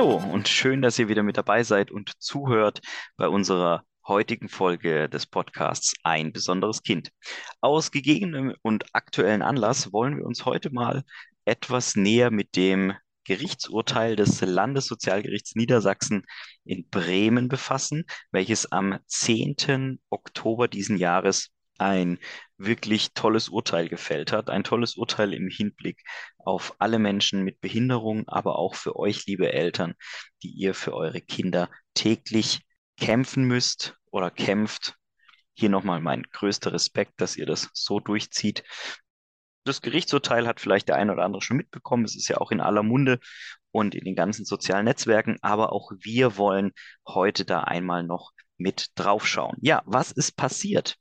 Hallo und schön, dass ihr wieder mit dabei seid und zuhört bei unserer heutigen Folge des Podcasts Ein besonderes Kind. Aus gegebenem und aktuellen Anlass wollen wir uns heute mal etwas näher mit dem Gerichtsurteil des Landessozialgerichts Niedersachsen in Bremen befassen, welches am 10. Oktober diesen Jahres ein wirklich tolles Urteil gefällt hat. Ein tolles Urteil im Hinblick auf alle Menschen mit Behinderung, aber auch für euch, liebe Eltern, die ihr für eure Kinder täglich kämpfen müsst oder kämpft. Hier nochmal mein größter Respekt, dass ihr das so durchzieht. Das Gerichtsurteil hat vielleicht der eine oder andere schon mitbekommen. Es ist ja auch in aller Munde und in den ganzen sozialen Netzwerken. Aber auch wir wollen heute da einmal noch mit draufschauen. Ja, was ist passiert?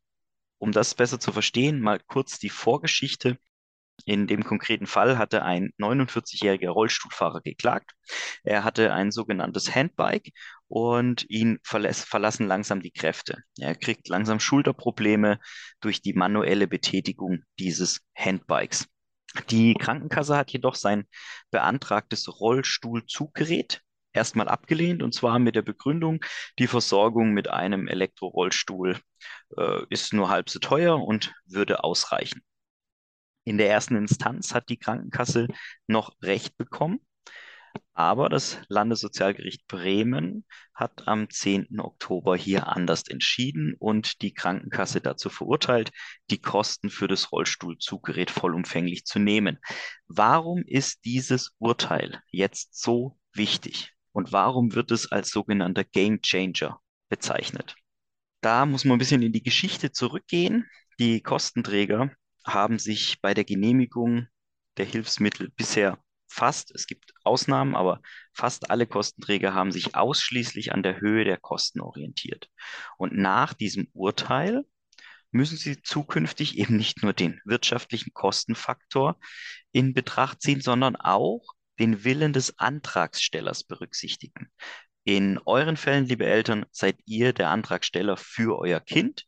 Um das besser zu verstehen, mal kurz die Vorgeschichte. In dem konkreten Fall hatte ein 49-jähriger Rollstuhlfahrer geklagt. Er hatte ein sogenanntes Handbike und ihn verlässt, verlassen langsam die Kräfte. Er kriegt langsam Schulterprobleme durch die manuelle Betätigung dieses Handbikes. Die Krankenkasse hat jedoch sein beantragtes Rollstuhlzuggerät erstmal abgelehnt und zwar mit der Begründung, die Versorgung mit einem Elektrorollstuhl äh, ist nur halb so teuer und würde ausreichen. In der ersten Instanz hat die Krankenkasse noch Recht bekommen, aber das Landessozialgericht Bremen hat am 10. Oktober hier anders entschieden und die Krankenkasse dazu verurteilt, die Kosten für das Rollstuhlzuggerät vollumfänglich zu nehmen. Warum ist dieses Urteil jetzt so wichtig? Und warum wird es als sogenannter Game Changer bezeichnet? Da muss man ein bisschen in die Geschichte zurückgehen. Die Kostenträger haben sich bei der Genehmigung der Hilfsmittel bisher fast, es gibt Ausnahmen, aber fast alle Kostenträger haben sich ausschließlich an der Höhe der Kosten orientiert. Und nach diesem Urteil müssen sie zukünftig eben nicht nur den wirtschaftlichen Kostenfaktor in Betracht ziehen, sondern auch den Willen des Antragstellers berücksichtigen. In euren Fällen, liebe Eltern, seid ihr der Antragsteller für euer Kind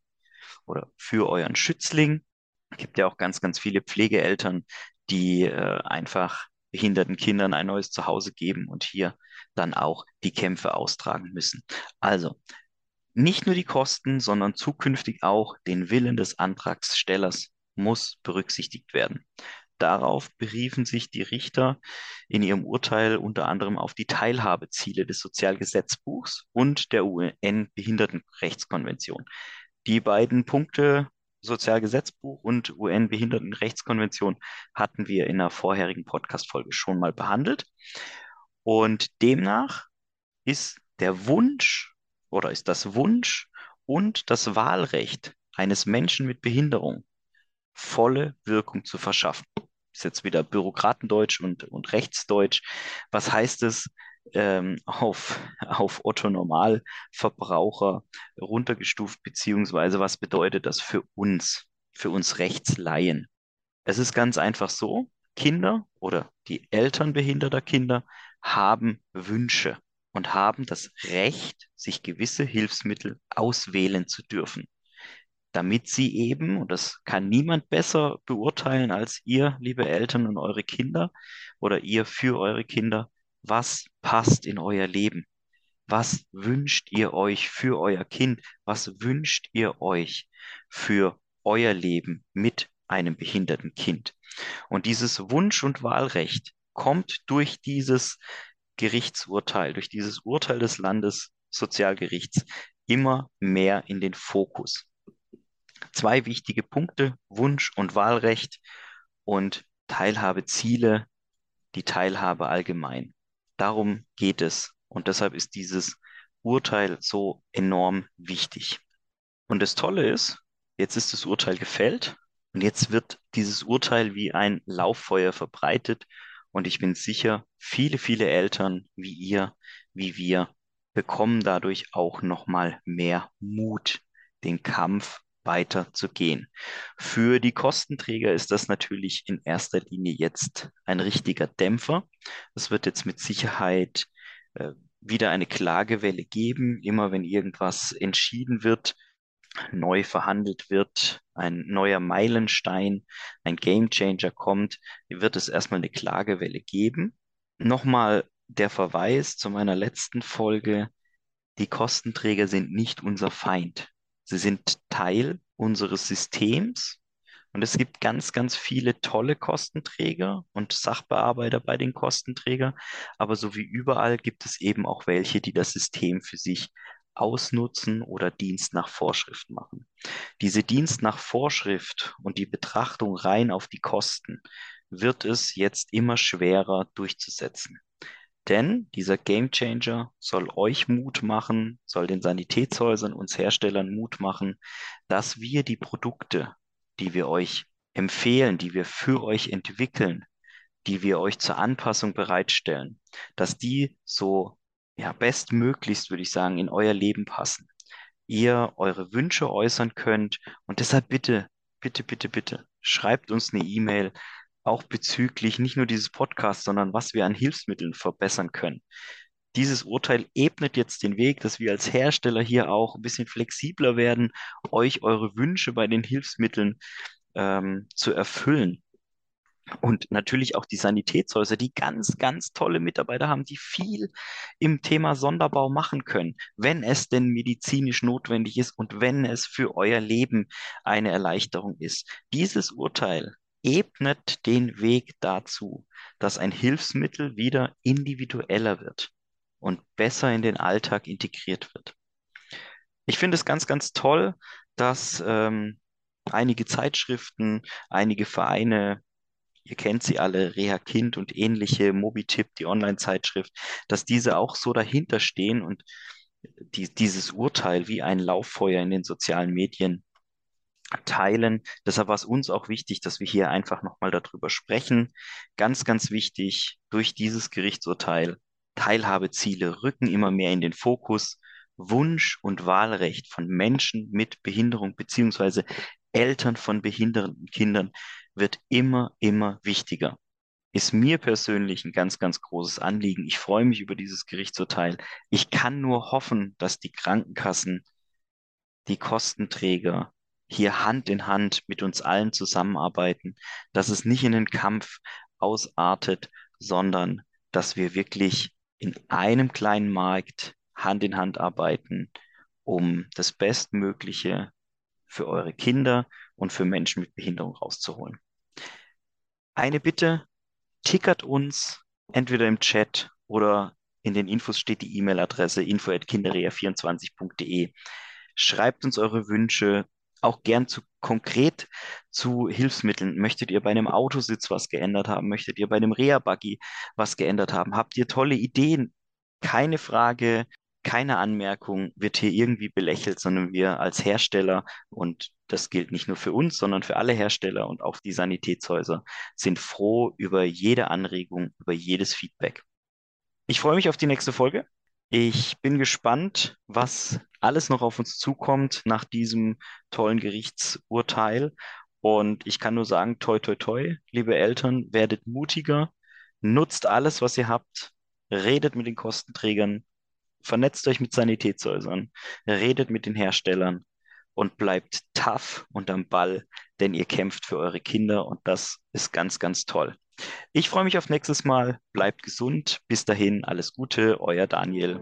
oder für euren Schützling. Es gibt ja auch ganz, ganz viele Pflegeeltern, die äh, einfach behinderten Kindern ein neues Zuhause geben und hier dann auch die Kämpfe austragen müssen. Also nicht nur die Kosten, sondern zukünftig auch den Willen des Antragstellers muss berücksichtigt werden. Darauf beriefen sich die Richter in ihrem Urteil unter anderem auf die Teilhabeziele des Sozialgesetzbuchs und der UN-Behindertenrechtskonvention. Die beiden Punkte Sozialgesetzbuch und UN-Behindertenrechtskonvention hatten wir in einer vorherigen Podcast-Folge schon mal behandelt. Und demnach ist der Wunsch oder ist das Wunsch und das Wahlrecht eines Menschen mit Behinderung volle Wirkung zu verschaffen ist jetzt wieder Bürokratendeutsch und, und Rechtsdeutsch. Was heißt es ähm, auf, auf Otto Normalverbraucher runtergestuft, beziehungsweise was bedeutet das für uns, für uns Rechtslaien? Es ist ganz einfach so, Kinder oder die Eltern behinderter Kinder haben Wünsche und haben das Recht, sich gewisse Hilfsmittel auswählen zu dürfen damit sie eben, und das kann niemand besser beurteilen als ihr, liebe Eltern und eure Kinder oder ihr für eure Kinder, was passt in euer Leben? Was wünscht ihr euch für euer Kind? Was wünscht ihr euch für euer Leben mit einem behinderten Kind? Und dieses Wunsch- und Wahlrecht kommt durch dieses Gerichtsurteil, durch dieses Urteil des Landessozialgerichts immer mehr in den Fokus zwei wichtige Punkte, Wunsch- und Wahlrecht und Teilhabeziele, die Teilhabe allgemein. Darum geht es und deshalb ist dieses Urteil so enorm wichtig. Und das Tolle ist, jetzt ist das Urteil gefällt und jetzt wird dieses Urteil wie ein Lauffeuer verbreitet und ich bin sicher, viele, viele Eltern wie ihr, wie wir, bekommen dadurch auch nochmal mehr Mut, den Kampf weiterzugehen. Für die Kostenträger ist das natürlich in erster Linie jetzt ein richtiger Dämpfer. Es wird jetzt mit Sicherheit äh, wieder eine Klagewelle geben, immer wenn irgendwas entschieden wird, neu verhandelt wird, ein neuer Meilenstein, ein Gamechanger kommt, wird es erstmal eine Klagewelle geben. Nochmal der Verweis zu meiner letzten Folge, die Kostenträger sind nicht unser Feind. Sie sind Teil unseres Systems und es gibt ganz, ganz viele tolle Kostenträger und Sachbearbeiter bei den Kostenträgern, aber so wie überall gibt es eben auch welche, die das System für sich ausnutzen oder Dienst nach Vorschrift machen. Diese Dienst nach Vorschrift und die Betrachtung rein auf die Kosten wird es jetzt immer schwerer durchzusetzen. Denn dieser Gamechanger soll euch Mut machen, soll den Sanitätshäusern, uns Herstellern Mut machen, dass wir die Produkte, die wir euch empfehlen, die wir für euch entwickeln, die wir euch zur Anpassung bereitstellen, dass die so ja, bestmöglichst, würde ich sagen, in euer Leben passen. Ihr eure Wünsche äußern könnt und deshalb bitte, bitte, bitte, bitte, schreibt uns eine E-Mail, auch bezüglich nicht nur dieses Podcasts, sondern was wir an Hilfsmitteln verbessern können. Dieses Urteil ebnet jetzt den Weg, dass wir als Hersteller hier auch ein bisschen flexibler werden, euch eure Wünsche bei den Hilfsmitteln ähm, zu erfüllen. Und natürlich auch die Sanitätshäuser, die ganz, ganz tolle Mitarbeiter haben, die viel im Thema Sonderbau machen können, wenn es denn medizinisch notwendig ist und wenn es für euer Leben eine Erleichterung ist. Dieses Urteil ebnet den Weg dazu, dass ein Hilfsmittel wieder individueller wird und besser in den Alltag integriert wird. Ich finde es ganz, ganz toll, dass ähm, einige Zeitschriften, einige Vereine, ihr kennt sie alle, Reha Kind und ähnliche, Mobitip, die Online-Zeitschrift, dass diese auch so dahinter stehen und die, dieses Urteil wie ein Lauffeuer in den sozialen Medien teilen. Deshalb war es uns auch wichtig, dass wir hier einfach nochmal darüber sprechen. Ganz, ganz wichtig, durch dieses Gerichtsurteil, Teilhabeziele rücken immer mehr in den Fokus. Wunsch und Wahlrecht von Menschen mit Behinderung beziehungsweise Eltern von behinderten Kindern wird immer, immer wichtiger. Ist mir persönlich ein ganz, ganz großes Anliegen. Ich freue mich über dieses Gerichtsurteil. Ich kann nur hoffen, dass die Krankenkassen, die Kostenträger, hier Hand in Hand mit uns allen zusammenarbeiten, dass es nicht in den Kampf ausartet, sondern dass wir wirklich in einem kleinen Markt Hand in Hand arbeiten, um das Bestmögliche für eure Kinder und für Menschen mit Behinderung rauszuholen. Eine Bitte, tickert uns entweder im Chat oder in den Infos steht die E-Mail-Adresse info@kinderrea24.de. Schreibt uns eure Wünsche, auch gern zu konkret zu Hilfsmitteln. Möchtet ihr bei einem Autositz was geändert haben? Möchtet ihr bei einem Reha-Buggy was geändert haben? Habt ihr tolle Ideen? Keine Frage, keine Anmerkung wird hier irgendwie belächelt, sondern wir als Hersteller, und das gilt nicht nur für uns, sondern für alle Hersteller und auch die Sanitätshäuser, sind froh über jede Anregung, über jedes Feedback. Ich freue mich auf die nächste Folge. Ich bin gespannt, was alles noch auf uns zukommt nach diesem tollen Gerichtsurteil. Und ich kann nur sagen, toi, toi, toi, liebe Eltern, werdet mutiger, nutzt alles, was ihr habt, redet mit den Kostenträgern, vernetzt euch mit Sanitätshäusern, redet mit den Herstellern und bleibt tough und am Ball, denn ihr kämpft für eure Kinder und das ist ganz, ganz toll. Ich freue mich auf nächstes Mal. Bleibt gesund. Bis dahin, alles Gute, euer Daniel.